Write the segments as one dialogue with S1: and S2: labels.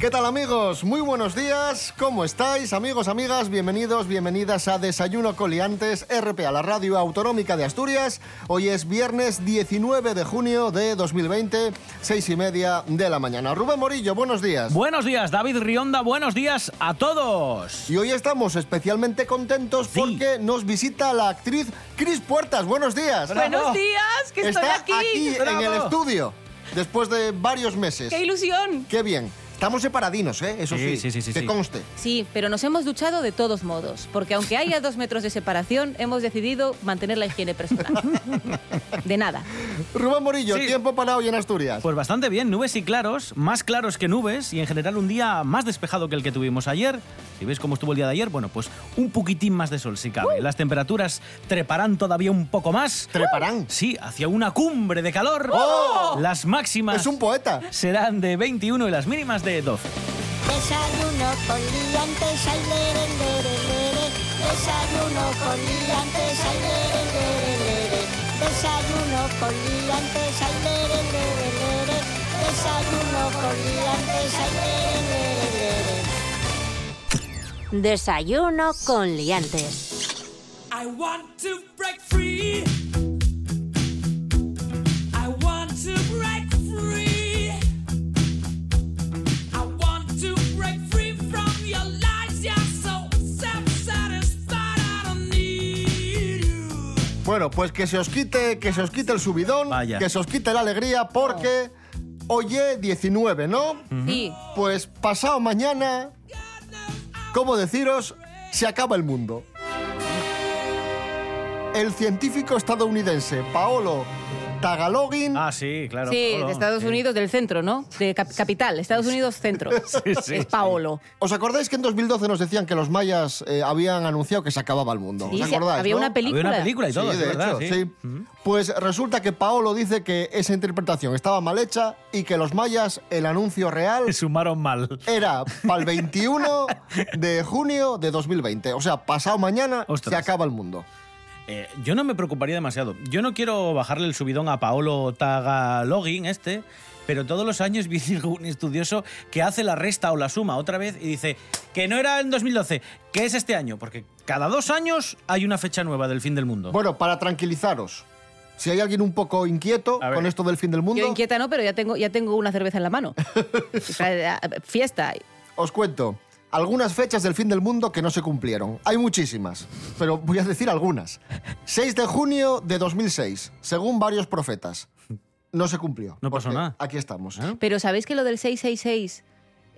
S1: ¿Qué tal amigos? Muy buenos días. ¿Cómo estáis amigos, amigas? Bienvenidos, bienvenidas a Desayuno Coliantes, RPA, la radio autonómica de Asturias. Hoy es viernes 19 de junio de 2020, seis y media de la mañana. Rubén Morillo, buenos días.
S2: Buenos días, David Rionda, buenos días a todos.
S1: Y hoy estamos especialmente contentos
S2: Sí.
S1: porque nos visita la actriz Cris Puertas. Buenos días.
S3: Buenos días, que estoy
S1: Está
S3: aquí.
S1: en el
S2: Bravo.
S1: estudio después de varios meses.
S3: ¡Qué ilusión!
S1: Qué bien. Estamos separadinos, ¿eh? Eso sí,
S2: Sí, sí, sí, sí,
S1: que
S2: sí.
S1: conste.
S3: Sí, pero nos hemos duchado de todos modos, porque aunque haya dos metros de separación, hemos decidido mantener la higiene personal. De nada.
S1: Rubén Morillo,
S2: Sí.
S1: tiempo para hoy en Asturias.
S2: Pues bastante bien, nubes y claros, más claros que nubes y en general un día más despejado que el que tuvimos ayer. Si ves cómo estuvo el día de ayer, bueno, pues un poquitín más de sol si cabe. Las temperaturas treparán todavía un poco más.
S1: Treparán.
S2: Sí, hacia una cumbre de calor.
S1: ¡Oh!
S2: Las máximas
S1: Es un poeta.
S2: serán de 21 y las mínimas de 12.
S4: Desayuno con liantes, ay, lere, lere, lere. Desayuno con liantes, ay, lere, lere, lere. Desayuno con liantes, ay, lere, lere, lere. Desayuno con liantes, ay, lere, lere, lere.
S5: Desayuno con liantes.
S6: I want to break free. I want to break free. I want to break free from your lies. You're so self-satisfied. I don't need you.
S1: Bueno, pues que se os quite, que se os quite el subidón,
S2: Vaya.
S1: que se os quite la alegría, porque hoy es 19, ¿no?
S3: Sí,
S1: Pues pasado mañana, ¿cómo deciros? Se acaba el mundo. El científico estadounidense Paolo Tagalogin
S2: Ah, sí, claro.
S3: sí,
S2: Paolo,
S3: de Estados
S2: sí.
S3: Unidos, del centro, ¿no? De cap- capital, Estados Unidos centro.
S2: sí,
S3: es Paolo.
S1: ¿Os acordáis que en 2012 nos decían que los mayas eh, habían anunciado que se acababa el mundo?
S3: Sí,
S1: ¿Os
S3: sí,
S1: acordáis?
S3: había
S1: no?
S3: una película.
S2: Había una película y todo,
S1: de
S2: verdad,
S1: hecho,
S2: sí.
S1: sí. Pues resulta que Paolo dice que esa interpretación estaba mal hecha y que los mayas, el anuncio real
S2: Sumaron mal.
S1: era para el 21 de junio de 2020. O sea, pasado mañana
S2: Ostras.
S1: se acaba el mundo.
S2: Eh, yo no me preocuparía demasiado. Yo no quiero bajarle el subidón a Paolo Tagalogin, este, pero todos los años vi un estudioso que hace la resta o la suma otra vez y dice que no era en 2012, que es este año, porque cada dos años hay una fecha nueva del fin del mundo.
S1: Bueno, para tranquilizaros, si hay alguien un poco inquieto con esto del fin del mundo,
S3: Yo inquieta no, pero ya tengo, ya tengo una cerveza en la mano. Sea, Fiesta.
S1: os cuento algunas fechas del fin del mundo que no se cumplieron. Hay muchísimas, pero voy a decir algunas. 6 de junio de 2006, según varios profetas. No se cumplió.
S2: No pasó nada.
S1: Aquí estamos.
S2: ¿Eh?
S3: Pero ¿sabéis que lo del 666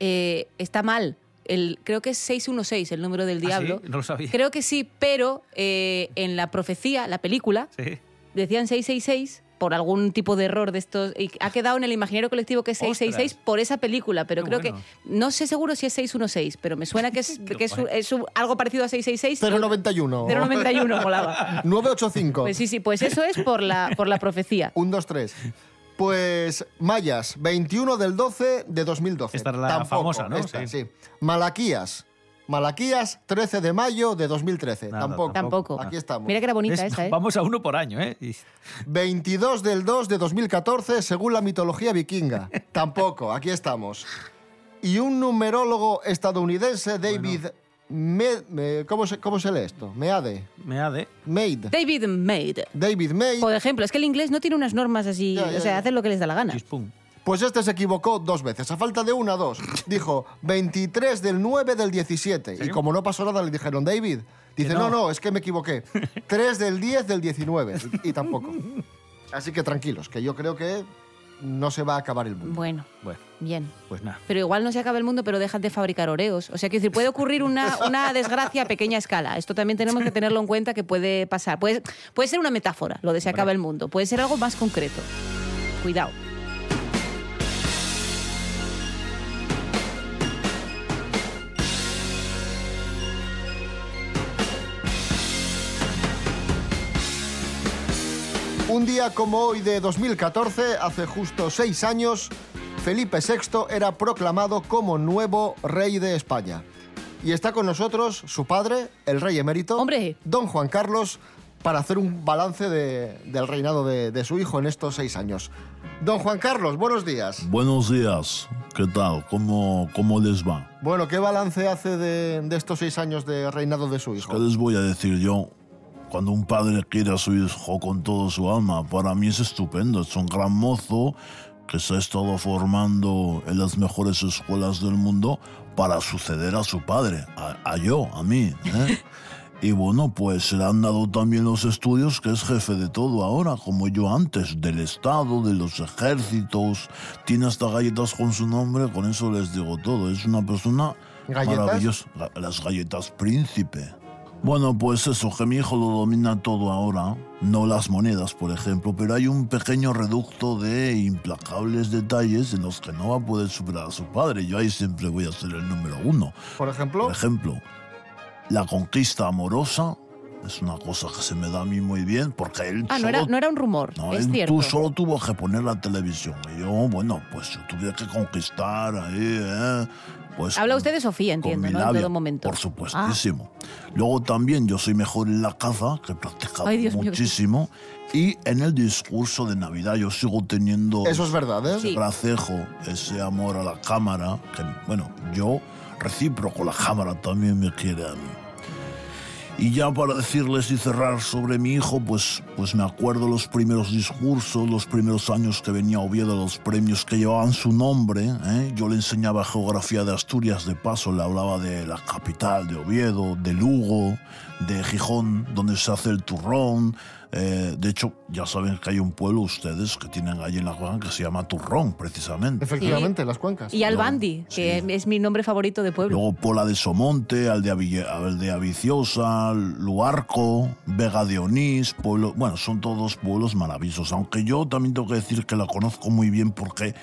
S3: eh, está mal? El, creo que es 616 el número del
S2: ¿Ah, sí?
S3: diablo.
S2: No lo sabía.
S3: Creo que sí, pero eh, en la profecía, la película,
S2: Sí.
S3: decían 666 por algún tipo de error de estos. Y ha quedado en el imaginario colectivo que es 666
S2: Ostras.
S3: por esa película, pero
S2: Qué
S3: creo
S2: bueno.
S3: que. No sé seguro si es 616, pero me suena que es, que es, algo parecido a 666.
S1: 091.
S3: 091 molaba.
S1: 985.
S3: Pues sí, sí, pues eso es por la, por la profecía.
S1: 1, 2, 3. Pues Mayas, 21 del 12 de 2012.
S2: Esta es la
S1: Tampoco,
S2: famosa, ¿no?
S1: esta,
S2: Sí.
S1: sí. Malaquías. Malaquías, 13 de mayo de 2013.
S2: Nada,
S1: tampoco.
S3: Tampoco.
S1: Aquí estamos.
S3: Mira que era bonita
S2: Es-
S3: esa, ¿eh?
S2: Vamos a uno por año, ¿eh? Y-
S1: 22 del 2 de 2014, según la mitología vikinga. Tampoco, aquí estamos. Y un numerólogo estadounidense, David Me- me- ¿cómo, se, ¿Cómo se lee esto? Meade.
S2: Me ha de...
S1: Made.
S3: David Maid.
S1: David Made.
S3: Por ejemplo, es que el inglés no tiene unas normas así,
S1: Ya, ya,
S3: o sea,
S1: ya.
S3: hacen lo que les da la gana.
S2: Chispum.
S1: Pues este se equivocó dos veces. A falta de una, dos. Dijo 23 del 9 del 17. Y como no pasó nada, le dijeron, David. Dice,
S2: Que
S1: no.
S2: no.
S1: no, es que me equivoqué. 3 del 10 del 19. Y, tampoco. Así que tranquilos, que yo creo que no se va a acabar el mundo.
S3: Bueno,
S2: Bueno,
S3: bien.
S2: pues nada.
S3: Pero igual no se acaba el mundo, pero dejan de fabricar oreos. O sea, quiero decir, puede ocurrir una, una desgracia a pequeña escala. Esto también tenemos que tenerlo en cuenta que puede pasar. Puede, puede ser una metáfora, lo de se acaba el mundo. Puede ser algo más concreto. Cuidado.
S1: Un día como hoy de 2014, hace justo seis años, Felipe VI era proclamado como nuevo rey de España. Y está con nosotros su padre, el rey emérito,
S3: Hombre.
S1: don Juan Carlos, para hacer un balance de- del reinado de, de su hijo en estos seis años. Don Juan Carlos, buenos días.
S7: Buenos días, ¿qué tal? ¿Cómo, cómo les va?
S1: Bueno, ¿qué balance hace de, de estos seis años de reinado de su hijo?
S7: ¿Qué les voy a decir yo? Cuando un padre quiere a su hijo con todo su alma, para mí es estupendo. Es un gran mozo que se ha estado formando en las mejores escuelas del mundo para suceder a su padre, a, a yo, a mí. ¿eh? Y bueno, pues le han dado también los estudios, que es jefe de todo ahora, como yo antes, del Estado, de los ejércitos, tiene hasta galletas con su nombre, con eso les digo todo. Es una persona
S1: ¿Galletas?
S7: maravillosa. Las galletas príncipe. Bueno, pues eso, que mi hijo lo domina todo ahora, no las monedas, por ejemplo, pero hay un pequeño reducto de implacables detalles en los que no va a poder superar a su padre. Yo ahí siempre voy a ser el número uno.
S1: Por ejemplo,
S7: Por ejemplo, la conquista amorosa es una cosa que se me da a mí muy bien porque él
S3: Ah, no
S7: solo
S3: era, no era un rumor,
S7: no,
S3: es
S7: él
S3: cierto.
S7: tú solo tuvo que poner la televisión. Y yo, bueno, pues yo tuve que conquistar ahí, ¿eh? Pues
S3: Habla
S7: con-
S3: usted de Sofía, entiendo, ¿no? En
S7: labia,
S3: todo momento.
S7: Por supuestísimo. Luego también yo soy mejor en la caza, que he practicado
S3: Ay, Dios mío.
S7: muchísimo. Y en el discurso de Navidad yo sigo teniendo
S1: eso es verdad, ¿eh?
S3: Sí.
S7: ese gracejo, ese amor a la cámara, que bueno, yo recíproco, la cámara también me quiere a mí. Y ya para decirles y cerrar sobre mi hijo, pues, pues me acuerdo los primeros discursos, los primeros años que venía a Oviedo, los premios que llevaban su nombre. ¿eh? Yo le enseñaba geografía de Asturias, de paso le hablaba de la capital, de Oviedo, de Lugo, de Gijón, donde se hace el turrón. Eh, de hecho, ya saben que hay un pueblo ustedes que tienen allí en la Juan que se llama Turrón, precisamente.
S1: Efectivamente, las cuencas.
S3: Y Albandi, que es mi nombre favorito de pueblo.
S7: Luego Pola de Somonte, Aldea, Ville- Aldea Viciosa, Luarco, Vega de Onís, pueblo, bueno, son todos pueblos maravillosos. Aunque yo también tengo que decir que la conozco muy bien porque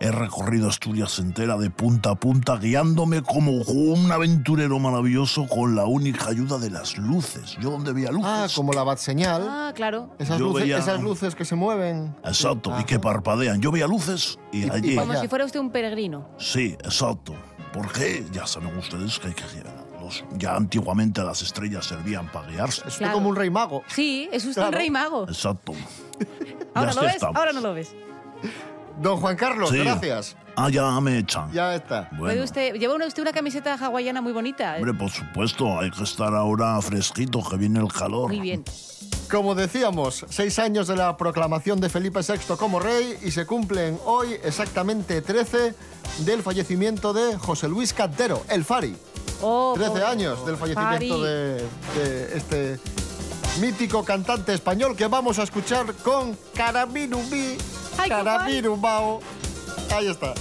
S7: he recorrido Asturias entera de punta a punta, guiándome como un aventurero maravilloso con la única ayuda de las luces. Yo donde veía luces.
S1: Ah, como la bat señal.
S3: Ah, claro.
S1: Esas,
S7: Yo
S1: luces,
S7: veía-
S1: esas luces que se mueven.
S7: Exacto,
S1: Sí.
S7: y que parpadean. Yo veía luces y
S1: Y-
S7: allí.
S3: Como si fuera usted un peregrino.
S7: Sí, exacto. Porque ya saben ustedes que hay que los, ya antiguamente las estrellas servían para guiarse.
S1: Es usted
S3: Claro.
S1: como un rey mago.
S3: Sí, es usted un
S1: Claro.
S3: rey mago.
S7: Exacto.
S3: Ahora lo ves,
S7: estamos.
S3: ahora no lo ves.
S1: Don Juan Carlos,
S7: Sí.
S1: gracias.
S7: Ah, ya me echan.
S1: Ya está.
S7: Bueno,
S3: Puede usted, lleva una- usted una camiseta hawaiana muy bonita.
S7: hombre, por supuesto, hay que estar ahora fresquito, que viene el calor.
S3: Muy bien.
S1: Como decíamos, seis años de la proclamación de Felipe VI como rey y se cumplen hoy exactamente 13 del fallecimiento de José Luis Cantero, el Fari.
S3: Oh,
S1: 13
S3: pobre-
S1: años del fallecimiento de, de este mítico cantante español que vamos a escuchar con Carabinubí. Carabinubao. Ahí está.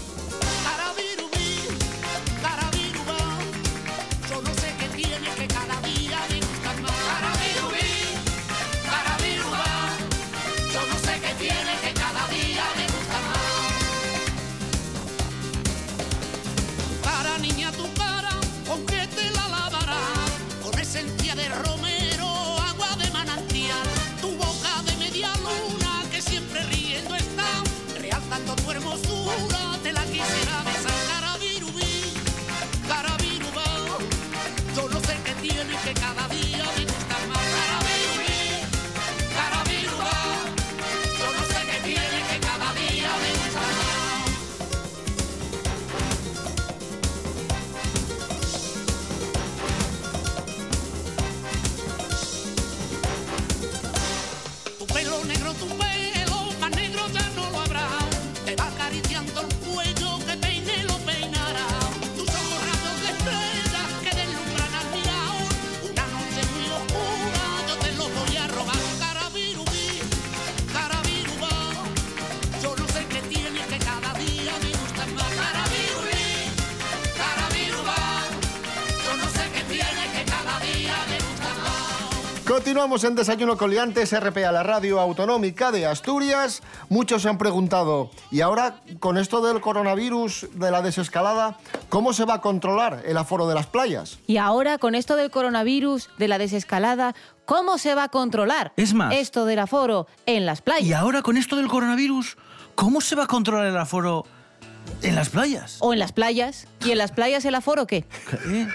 S1: Continuamos en Desayuno Coliantes, RPA, la radio autonómica de Asturias. Muchos se han preguntado, ¿y ahora con esto del coronavirus, de la desescalada, cómo se va a controlar el aforo de las playas?
S3: Y ahora, con esto del coronavirus, de la desescalada, ¿cómo se va a controlar
S2: Es más-
S3: esto del aforo en las
S2: Y
S3: playas?
S2: ahora con esto del coronavirus, ¿cómo se va a controlar el aforo ¿En las playas?
S3: O en las playas. ¿Y en las playas el aforo qué?
S2: ¿Eh?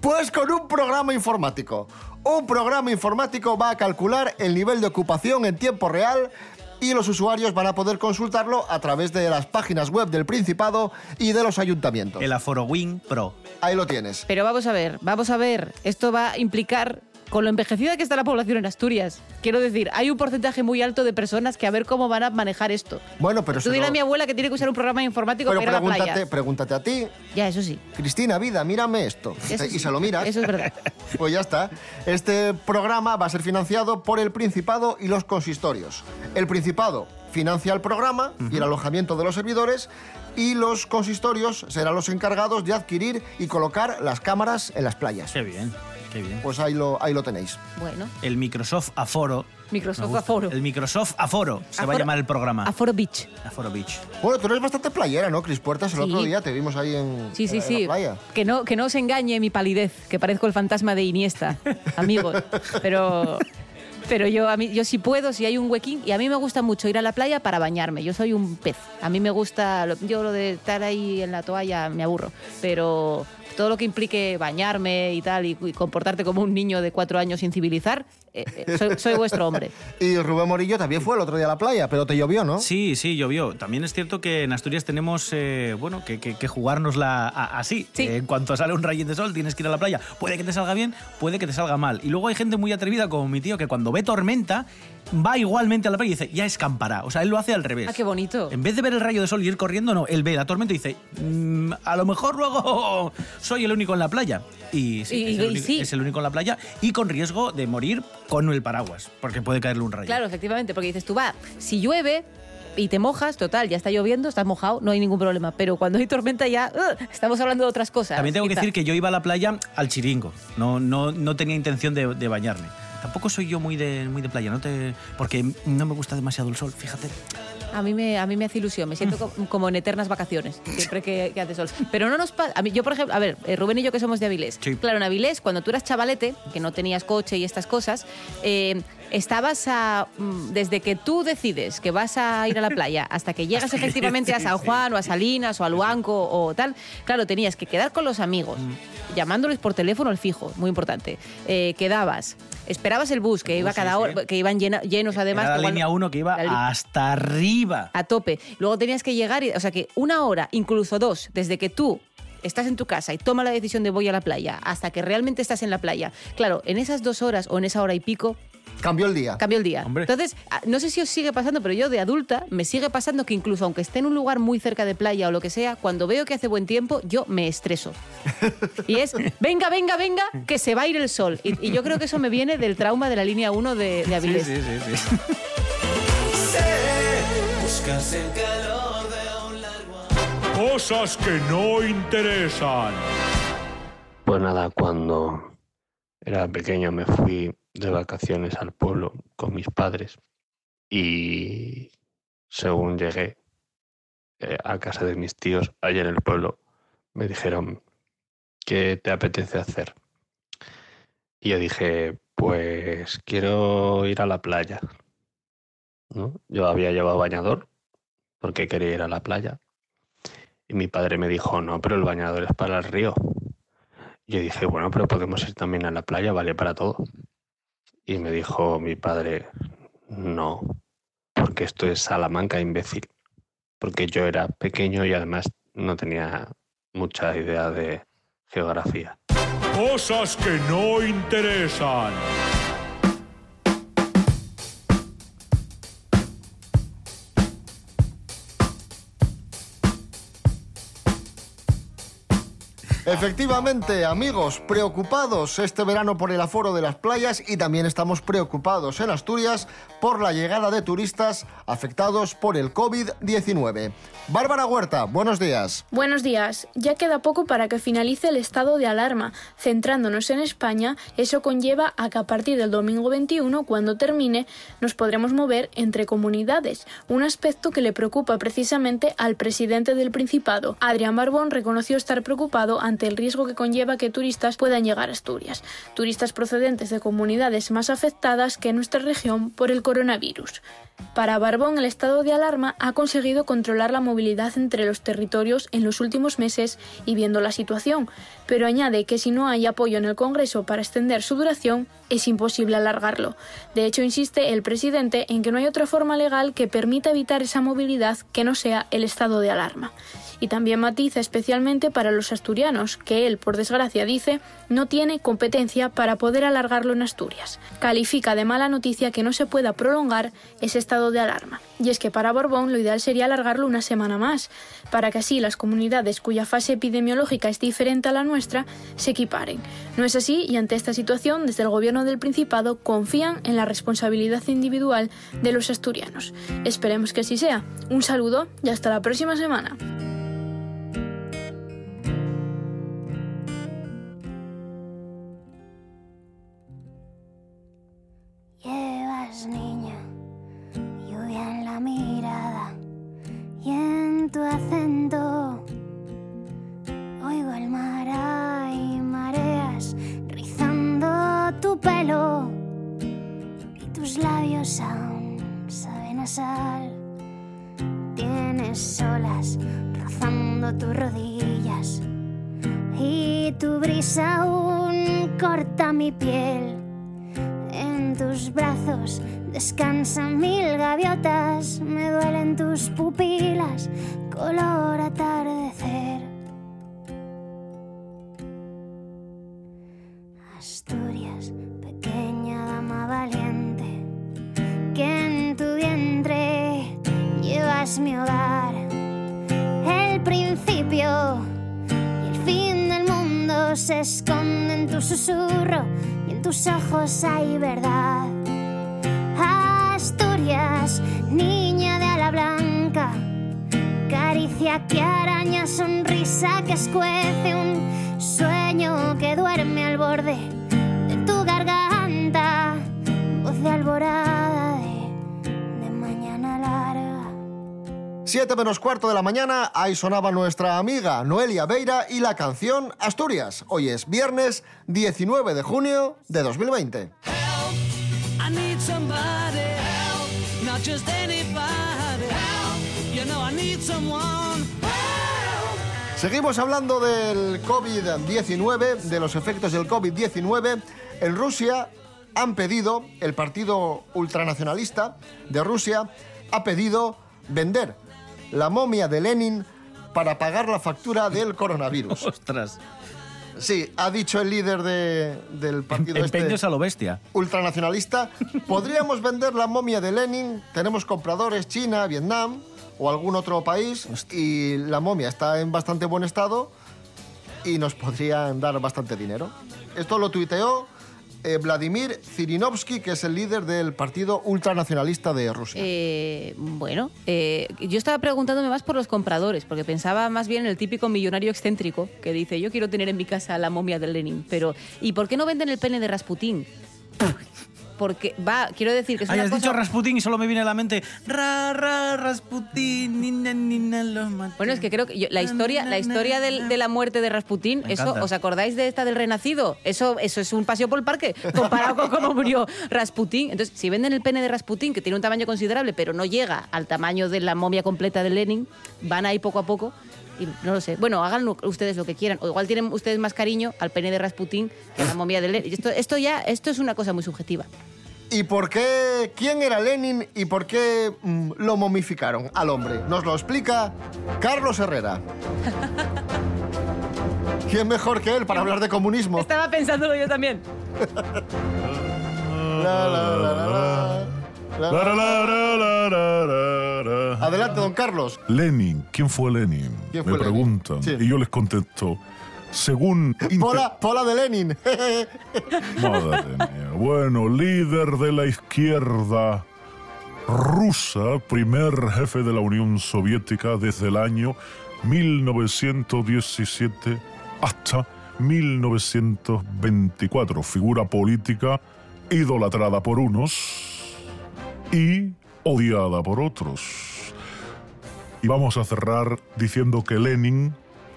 S1: Pues con un programa informático. Un programa informático va a calcular el nivel de ocupación en tiempo real y los usuarios van a poder consultarlo a través de las páginas web del Principado y de los ayuntamientos.
S2: El Aforo Wing Pro.
S1: Ahí lo tienes.
S3: Pero vamos a ver, vamos a ver. Esto va a implicar, con lo envejecida que está la población en Asturias, quiero decir, hay un porcentaje muy alto de personas que a ver cómo van a manejar esto.
S1: Bueno, pero
S3: Tú dile
S1: lo-
S3: a mi abuela que tiene que usar un programa informático
S1: pero
S3: para ir a la
S1: pregúntate,
S3: playa.
S1: pregúntate a ti,
S3: Ya, eso sí.
S1: Cristina, vida, mírame esto.
S3: Eso
S1: y
S3: sí.
S1: se lo miras.
S3: Eso es verdad.
S1: Pues ya está. Este programa va a ser financiado por el Principado y los consistorios. El Principado financia el programa y el alojamiento de los servidores y los consistorios serán los encargados de adquirir y colocar las cámaras en las playas.
S2: Qué bien, qué bien.
S1: Pues ahí lo, ahí lo tenéis.
S3: Bueno,
S2: El Microsoft Aforo.
S3: Microsoft. Aforo.
S2: El Microsoft Aforo se va a llamar el programa.
S3: Aforo Beach.
S2: Aforo Beach.
S1: Bueno, tú eres bastante playera, ¿no, Cris Puertas? El
S3: Sí.
S1: otro día te vimos ahí en,
S3: Sí, sí,
S1: en la
S3: sí.
S1: playa.
S3: Que no, que no os engañe mi palidez, que parezco el fantasma de Iniesta, amigos. Pero, pero yo, a mí, yo sí puedo, si hay un huequín. Y a mí me gusta mucho ir a la playa para bañarme. Yo soy un pez. A mí me gusta, yo lo de estar ahí en la toalla me aburro. Pero todo lo que implique bañarme y tal, y, y comportarte como un niño de cuatro años sin civilizar, eh, eh, soy, soy vuestro hombre.
S1: Y Rubén Morillo también fue el otro día a la playa, pero te llovió, ¿no?
S2: Sí, sí, llovió. También es cierto que en Asturias tenemos, eh, bueno, que, que, que jugárnosla a- así.
S3: Sí.
S2: Eh, en cuanto sale un rayín de sol, tienes que ir a la playa. Puede que te salga bien, puede que te salga mal. Y luego hay gente muy atrevida como mi tío que cuando ve tormenta va igualmente a la playa y dice, ya escampará. O sea, él lo hace al revés.
S3: Ah, qué bonito.
S2: En vez de ver el rayo de sol y ir corriendo, no, él ve la tormenta y dice, "Mm, a lo mejor luego soy el único en la playa. Y, sí,
S3: Y-
S2: es, el
S3: y
S2: único,
S3: sí.
S2: es el único en la playa y con riesgo de morir con el paraguas, porque puede caerle un rayo.
S3: Claro, efectivamente, porque dices tú, va, si llueve y te mojas, total, ya está lloviendo, estás mojado, no hay ningún problema. Pero cuando hay tormenta ya, ugh, estamos hablando de otras cosas.
S2: También tengo que
S3: quizá.
S2: decir que yo iba a la playa al chiringo, no, no, no tenía intención de, de bañarme. Tampoco soy yo muy de, muy de playa, no te, porque no me gusta demasiado el sol, fíjate.
S3: A mí, me, a mí me hace ilusión, me siento co- como en eternas vacaciones, siempre que, que hace sol. Pero no nos pasa. A mí, yo, por ejemplo, a ver, eh, Rubén y yo que somos de Avilés.
S2: Sí.
S3: Claro, en Avilés, cuando tú eras chavalete, que no tenías coche y estas cosas, eh, estabas a. mm, Desde que tú decides que vas a ir a la playa hasta que llegas efectivamente a San Juan o a Salinas o a Luanco o tal, claro, tenías que quedar con los amigos,
S2: Mm.
S3: llamándoles por teléfono al fijo, muy importante. Eh, quedabas. Esperabas el bus, que iba cada
S2: sí.
S3: hora, que iban llena- llenos además.
S2: Era la
S3: igual-
S2: línea 1 que iba
S3: la
S2: hasta arriba.
S3: a tope. Luego tenías que llegar, y, o sea que una hora, incluso dos, desde que tú estás en tu casa y toma la decisión de voy a la playa hasta que realmente estás en la playa. Claro, en esas dos horas o en esa hora y pico
S1: Cambió el día.
S3: cambia el día.
S2: Hombre.
S3: Entonces, ah, no sé si os sigue pasando, pero yo de adulta me sigue pasando que incluso aunque esté en un lugar muy cerca de playa o lo que sea, cuando veo que hace buen tiempo, yo me estreso. Y es, venga, venga, venga, que se va a ir el sol. Y, y yo creo que eso me viene del trauma de la línea 1 de, de Avilés.
S2: sí, sí, sí.
S8: Cosas que no interesan.
S9: Pues nada, cuando era pequeño me fui de vacaciones al pueblo con mis padres y según llegué eh, a casa de mis tíos allá en el pueblo, me dijeron, ¿qué te apetece hacer? Y yo dije, pues quiero ir a la playa. ¿no? Yo había llevado bañador porque quería ir a la playa. Y mi padre me dijo, no, pero el bañador es para el río. Yo dije, bueno, pero podemos ir también a la playa, vale para todo. Y me dijo mi padre, no, porque esto es Salamanca, imbécil. Porque yo era pequeño y además no tenía mucha idea de geografía.
S8: Cosas que no interesan.
S1: Efectivamente, amigos, preocupados este verano por el aforo de las playas y también estamos preocupados en Asturias por la llegada de turistas afectados por el COVID-19. Bárbara Huerta, buenos días.
S10: Buenos días. Ya queda poco para que finalice el estado de alarma. Centrándonos en España, eso conlleva a que a partir del domingo 21, cuando termine, nos podremos mover entre comunidades, un aspecto que le preocupa precisamente al presidente del Principado. Adrián Barbón reconoció estar preocupado ante ante el riesgo que conlleva que turistas puedan llegar a Asturias, turistas procedentes de comunidades más afectadas que nuestra región por el coronavirus. Para Barbón, el estado de alarma ha conseguido controlar la movilidad entre los territorios en los últimos meses y viendo la situación, pero añade que si no hay apoyo en el Congreso para extender su duración, es imposible alargarlo. De hecho, insiste el presidente en que no hay otra forma legal que permita evitar esa movilidad que no sea el estado de alarma. Y también matiza especialmente para los asturianos, que él, por desgracia, dice, no tiene competencia para poder alargarlo en Asturias. Califica de mala noticia que no se pueda prolongar ese estado de alarma. Y es que para Borbón lo ideal sería alargarlo una semana más, para que así las comunidades cuya fase epidemiológica es diferente a la nuestra se equiparen. No es así y ante esta situación, desde el gobierno del Principado confían en la responsabilidad individual de los asturianos. Esperemos que así sea. Un saludo y hasta la próxima semana.
S4: Mi hogar, el principio y el fin del mundo se esconde en tu susurro y en tus ojos hay verdad. Asturias, niña de ala blanca, caricia que araña, sonrisa que escuece, un sueño que duerme al borde
S1: 7 menos cuarto de la mañana, ahí sonaba nuestra amiga Noelia Beira y la canción Asturias. Hoy es viernes 19 de junio de 2020.
S6: I need somebody help, not just anybody help. You know I need someone help.
S1: Seguimos hablando del COVID-19, de los efectos del COVID-19. En Rusia han pedido, el partido ultranacionalista de Rusia ha pedido vender la momia de Lenin para pagar la factura del coronavirus.
S2: Ostras.
S1: Sí, ha dicho el líder de- del partido este
S2: Empeños a lo bestia.
S1: ultranacionalista. Podríamos vender la momia de Lenin. Tenemos compradores China, Vietnam o algún otro país y la momia está en bastante buen estado y nos podrían dar bastante dinero. Esto lo tuiteó eh, Vladimir Zirinovsky, que es el líder del partido ultranacionalista de Rusia.
S3: Eh, bueno, eh, yo estaba preguntándome más por los compradores, porque pensaba más bien en el típico millonario excéntrico que dice, yo quiero tener en mi casa la momia de Lenin, pero ¿y por qué no venden el pene de Rasputín? Porque va, quiero decir que es
S2: Ay,
S3: una
S2: has
S3: cosa...
S2: dicho Rasputín y solo me viene a la mente ra, ra, Rasputín, nina, nina, lo maté.
S3: Bueno, es que creo que yo- la historia, la historia del- de la muerte de Rasputín,
S2: Me
S3: eso,
S2: encanta.
S3: ¿os acordáis de esta del Renacido? Eso, eso es un paseo por el parque, comparado con cómo murió Rasputín. Entonces, si venden el pene de Rasputín, que tiene un tamaño considerable, pero no llega al tamaño de la momia completa de Lenin, van ahí poco a poco. Y no lo sé. Bueno, hagan ustedes lo que quieran. O igual tienen ustedes más cariño al pene de Rasputín que a la momia de Lenin. Esto, esto ya, esto es una cosa muy subjetiva.
S1: ¿Y por qué? ¿Quién era Lenin y por qué mm, lo momificaron al hombre? Nos lo explica Carlos Herrera. ¿Quién mejor que él para hablar de comunismo?
S3: Estaba pensándolo yo también.
S1: La, la, la, la, la. La, la, la. Adelante, don Carlos.
S11: Lenin, ¿quién fue Lenin?
S1: ¿Quién fue
S11: Me
S1: Lenin?
S11: preguntan.
S1: Sí.
S11: Y yo les contesto, según... inter-
S1: Pola, Pola de Lenin.
S11: Madre mía. Bueno, líder de la izquierda rusa, primer jefe de la Unión Soviética desde el año 1917 hasta 1924. Figura política idolatrada por unos y odiada por otros. Y vamos a cerrar diciendo que Lenin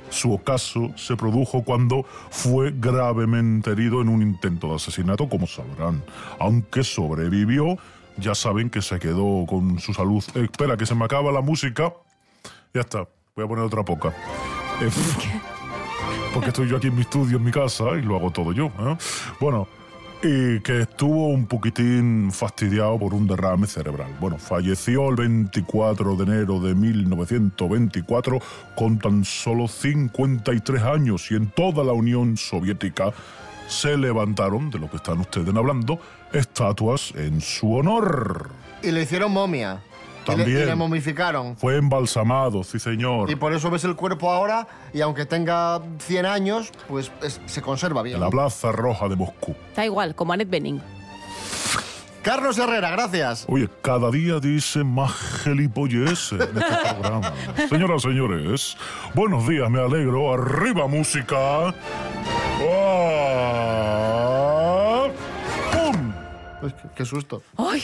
S11: Su ocaso se produjo cuando fue gravemente herido en un intento de asesinato, como sabrán. Aunque sobrevivió, ya saben que se quedó con su salud. Eh, espera, que se me acaba la música. Ya está, voy a poner otra poca. Eh, porque estoy yo aquí en mi estudio, en mi casa, y lo hago todo yo. ¿eh? Bueno, y que estuvo un poquitín fastidiado por un derrame cerebral. Bueno, falleció el 24 de enero de 1924 con tan solo 53 años y en toda la Unión Soviética se levantaron, de lo que están ustedes hablando, estatuas en su honor.
S1: Y le hicieron momia. Y le- Y le,
S11: También.
S1: momificaron.
S11: Fue embalsamado, sí señor.
S1: Y por eso ves el cuerpo ahora, y aunque tenga 100 años, pues es- se conserva bien.
S11: En la Plaza Roja de Moscú.
S3: Da igual, como Annette Bening.
S1: Carlos Herrera, gracias.
S11: Oye, cada día dice más gelipolleces en este programa. Señoras, señores, buenos días, me alegro. Arriba música. ¡Ah! ¡Pum!
S1: Pues, qué, qué susto.
S3: ¡Ay!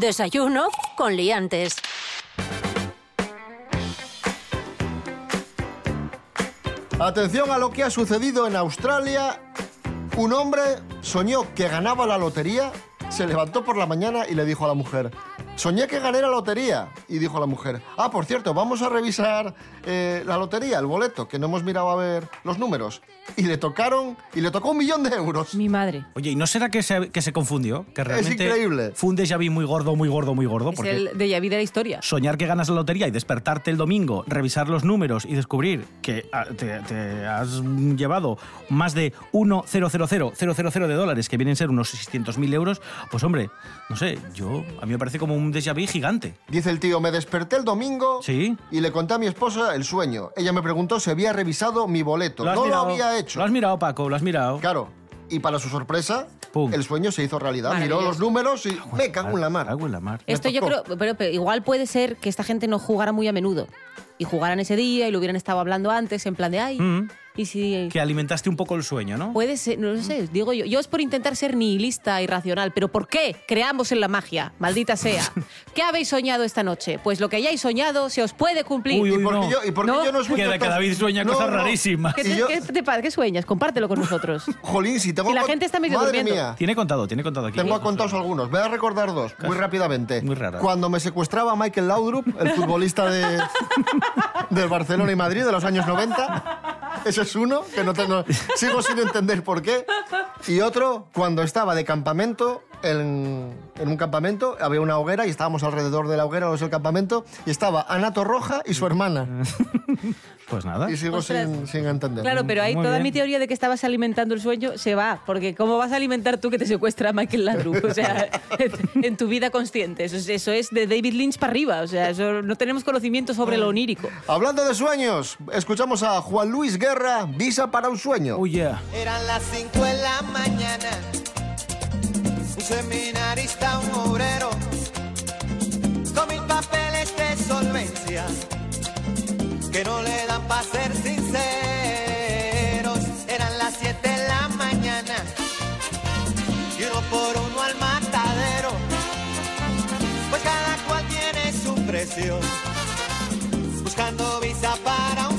S5: Desayuno con liantes.
S1: Atención a lo que ha sucedido en Australia. Un hombre soñó que ganaba la lotería, se levantó por la mañana y le dijo a la mujer, soñé que gané la lotería. Y dijo a la mujer, ah, por cierto, vamos a revisar eh, la lotería, el boleto, que no hemos mirado a ver los números. Y le tocaron, y le tocó un millón de euros.
S3: Mi madre.
S2: Oye, ¿y no será que se, que se confundió? Que realmente
S1: increíble.
S2: Fue un déjà vu muy gordo, muy gordo, muy gordo.
S3: Es
S2: Porque
S3: el de Yavi de la historia.
S2: soñar que ganas la lotería y despertarte el domingo, revisar los números y descubrir que ah, te, te has llevado más de 1,000,000 de dólares, que vienen a ser unos 600.000 euros, pues hombre, no sé, yo a mí me parece como un déjà vu gigante.
S1: Dice el tío, me desperté el domingo
S2: Sí.
S1: y le conté a mi esposa el sueño. Ella me preguntó si había revisado mi boleto.
S2: has
S1: No
S2: mirado?
S1: lo había hecho.
S2: Lo has mirado, Paco, lo has mirado.
S1: Claro. Y para su sorpresa,
S2: Pum.
S1: el sueño se hizo realidad. Miró los números y me cago en la mar.
S2: Cago en la mar.
S3: Esto yo creo, pero, pero igual puede ser que esta gente no jugara muy a menudo. Y jugaran ese día y lo hubieran estado hablando antes, en plan de, ay,
S2: Mm.
S3: Y si...
S2: Que alimentaste un poco el sueño, ¿no?
S3: Puede ser, no lo sé, digo yo. Yo es por intentar ser nihilista y racional, pero ¿por qué? Creamos en la magia, maldita sea. ¿Qué habéis soñado esta noche? Pues lo que hayáis soñado se os puede cumplir.
S2: Uy,
S1: ¿Y
S2: uy,
S1: por qué
S2: no.
S1: yo, y por qué
S3: No.
S1: yo no sueño
S2: Que, que David sueña
S1: No,
S2: cosas
S1: no.
S2: rarísimas.
S3: ¿Qué,
S1: Y
S3: te,
S1: yo-
S3: qué te qué sueñas? Compártelo con nosotros.
S1: Jolín, si tengo
S3: Si la
S1: con-
S3: gente está medio
S1: Madre
S3: durmiendo.
S1: mía.
S2: Tiene contado, tiene contado aquí.
S1: Tengo contados algunos. Voy a recordar dos, muy rápidamente.
S2: Muy rara.
S1: Cuando me secuestraba Michael Laudrup, el futbolista de, del Barcelona y Madrid de los años 90. Ese es uno, que no tengo, sigo sin entender por qué. Y otro, cuando estaba de campamento, en, en un campamento, había una hoguera y estábamos alrededor de la hoguera, los del campamento, y estaba Anato Roja y su hermana.
S2: Pues nada.
S1: Y sigo sin, sin entender.
S3: Claro, pero ahí
S2: Muy
S3: toda
S2: bien.
S3: mi teoría de que estabas alimentando el sueño se va, porque ¿cómo vas a alimentar tú que te secuestra Michael Laudrup? O sea, en tu vida consciente. Eso es, eso es de David Lynch para arriba. O sea, eso, no tenemos conocimiento sobre lo onírico.
S1: Hablando de sueños, escuchamos a Juan Luis Guerra, Visa para un sueño.
S2: Oh, yeah.
S12: Eran las 5 de la mañana. Un seminarista, un obrero, con mil papeles de solvencia, que no le dan para ser sinceros. Eran las 7 de la mañana, y uno por uno al matadero, pues cada cual tiene su precio, buscando visa para un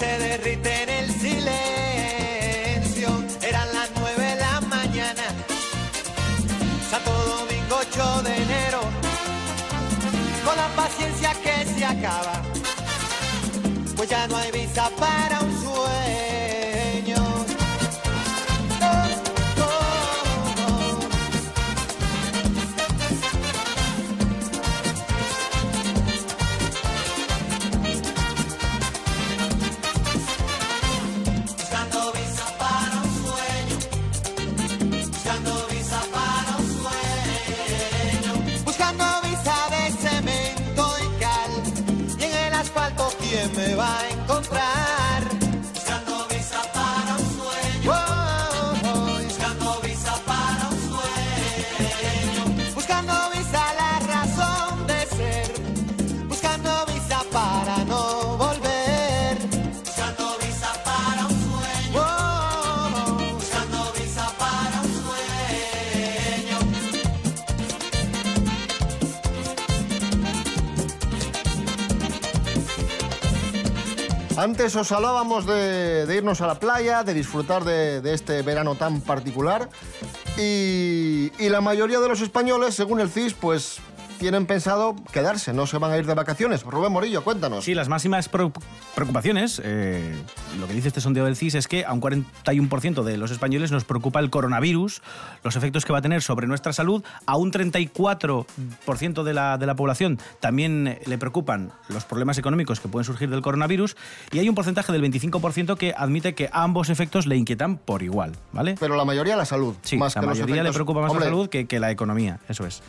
S12: se derrite en el silencio, eran las nueve de la mañana, Santo Domingo 8 de enero, con la paciencia que se acaba, pues ya no hay visa para un
S1: Antes os hablábamos de, irnos a la playa, de disfrutar de, de este verano tan particular. Y, y la mayoría de los españoles, según el CIS, pues tienen pensado quedarse, no se van a ir de vacaciones. Rubén Morillo, cuéntanos.
S2: Sí, las máximas preocupaciones, eh, lo que dice este sondeo del CIS es que a un 41% de los españoles nos preocupa el coronavirus, los efectos que va a tener sobre nuestra salud, a un 34% de la, de la población también le preocupan los problemas económicos que pueden surgir del coronavirus y hay un porcentaje del 25% que admite que ambos efectos le inquietan por igual, ¿vale?
S1: Pero la mayoría la salud.
S2: Sí,
S1: más
S2: la
S1: que los
S2: mayoría le
S1: efectos-
S2: preocupa más
S1: Hombre,
S2: la salud que, que la economía, eso es.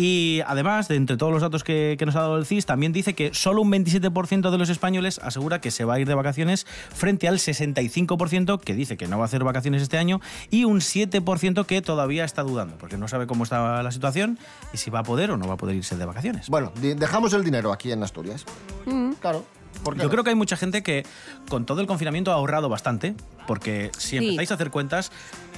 S2: Y además, de entre todos los datos que, que nos ha dado el CIS, también dice que solo un 27% de los españoles asegura que se va a ir de vacaciones frente al 65% que dice que no va a hacer vacaciones este año y un 7% que todavía está dudando porque no sabe cómo está la situación y si va a poder o no va a poder irse de vacaciones.
S1: Bueno, dejamos el dinero aquí en Asturias. Claro. ¿Por qué
S2: Yo creo que hay mucha gente que con todo el confinamiento ha ahorrado bastante, porque si
S3: Sí.
S2: empezáis a hacer cuentas,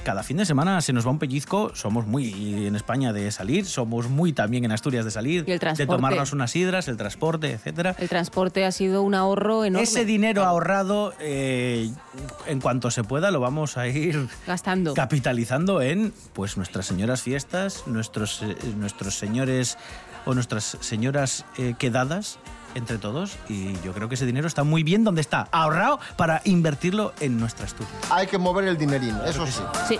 S2: cada fin de semana se nos va un pellizco, somos muy en España de salir, somos muy también en Asturias de salir,
S3: Y el
S2: de tomarnos unas sidras, el transporte, etcétera.
S3: El transporte ha sido un ahorro enorme.
S2: Ese dinero ahorrado, eh, en cuanto se pueda, lo vamos a ir
S3: Gastando.
S2: capitalizando en pues nuestras señoras fiestas, nuestros, eh, nuestros señores o nuestras señoras eh, quedadas entre todos y yo creo que ese dinero está muy bien donde está, ahorrado para invertirlo en nuestra Asturias.
S1: Hay que mover el dinerín, eso sí.
S3: Sí.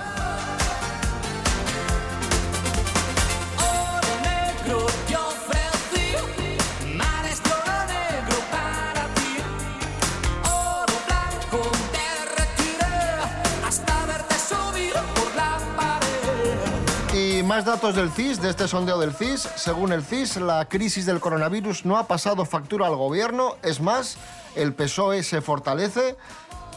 S1: Más datos del CIS, de este sondeo del CIS. Según el CIS, la crisis del coronavirus no ha pasado factura al gobierno. Es más, el PSOE se fortalece,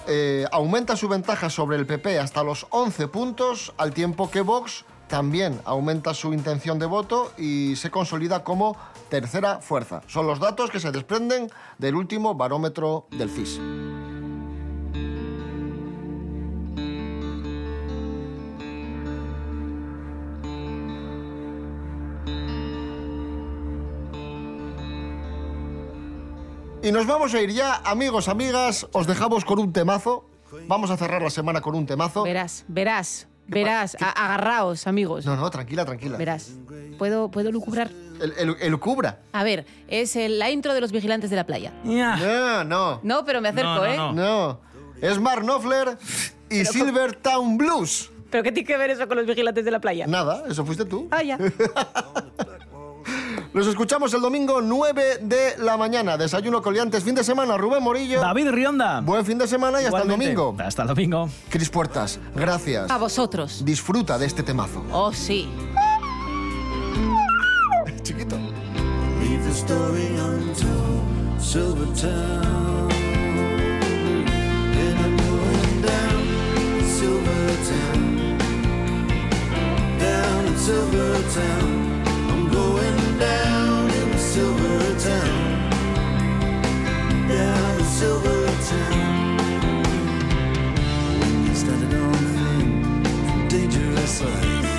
S1: eh, aumenta su ventaja sobre el PP hasta los 11 puntos, al tiempo que Vox también aumenta su intención de voto y se consolida como tercera fuerza. Son los datos que se desprenden del último barómetro del CIS. Y nos vamos a ir ya, amigos, amigas, os dejamos con un temazo. Vamos a cerrar la semana con un temazo.
S3: Verás, verás, verás. Agarraos, amigos.
S1: No, no, tranquila, tranquila.
S3: Verás. ¿Puedo, ¿Puedo lucubrar?
S1: El, el, el cubra.
S3: A ver, es el- la intro de los vigilantes de la playa.
S1: No, no.
S3: No, pero me acerco, ¿eh?
S1: No. Es Mark Knopfler y Silver Town Blues.
S3: ¿Pero qué tiene que ver eso con los vigilantes de la playa?
S1: Nada, eso fuiste tú.
S3: Ah, ya.
S1: Nos escuchamos el domingo 9 de la mañana. Desayuno coliantes, fin de semana. Rubén Morillo.
S2: David Rionda.
S1: Buen fin de semana y hasta el domingo.
S2: Hasta el domingo.
S1: Cris Puertas, gracias.
S3: A vosotros.
S1: Disfruta de este temazo.
S3: Oh, sí.
S1: Chiquito.
S13: Leave the story untold, Silvertown. And I'm going down Silvertown. Down in Silvertown. down in silver town, down in started on a dangerous life.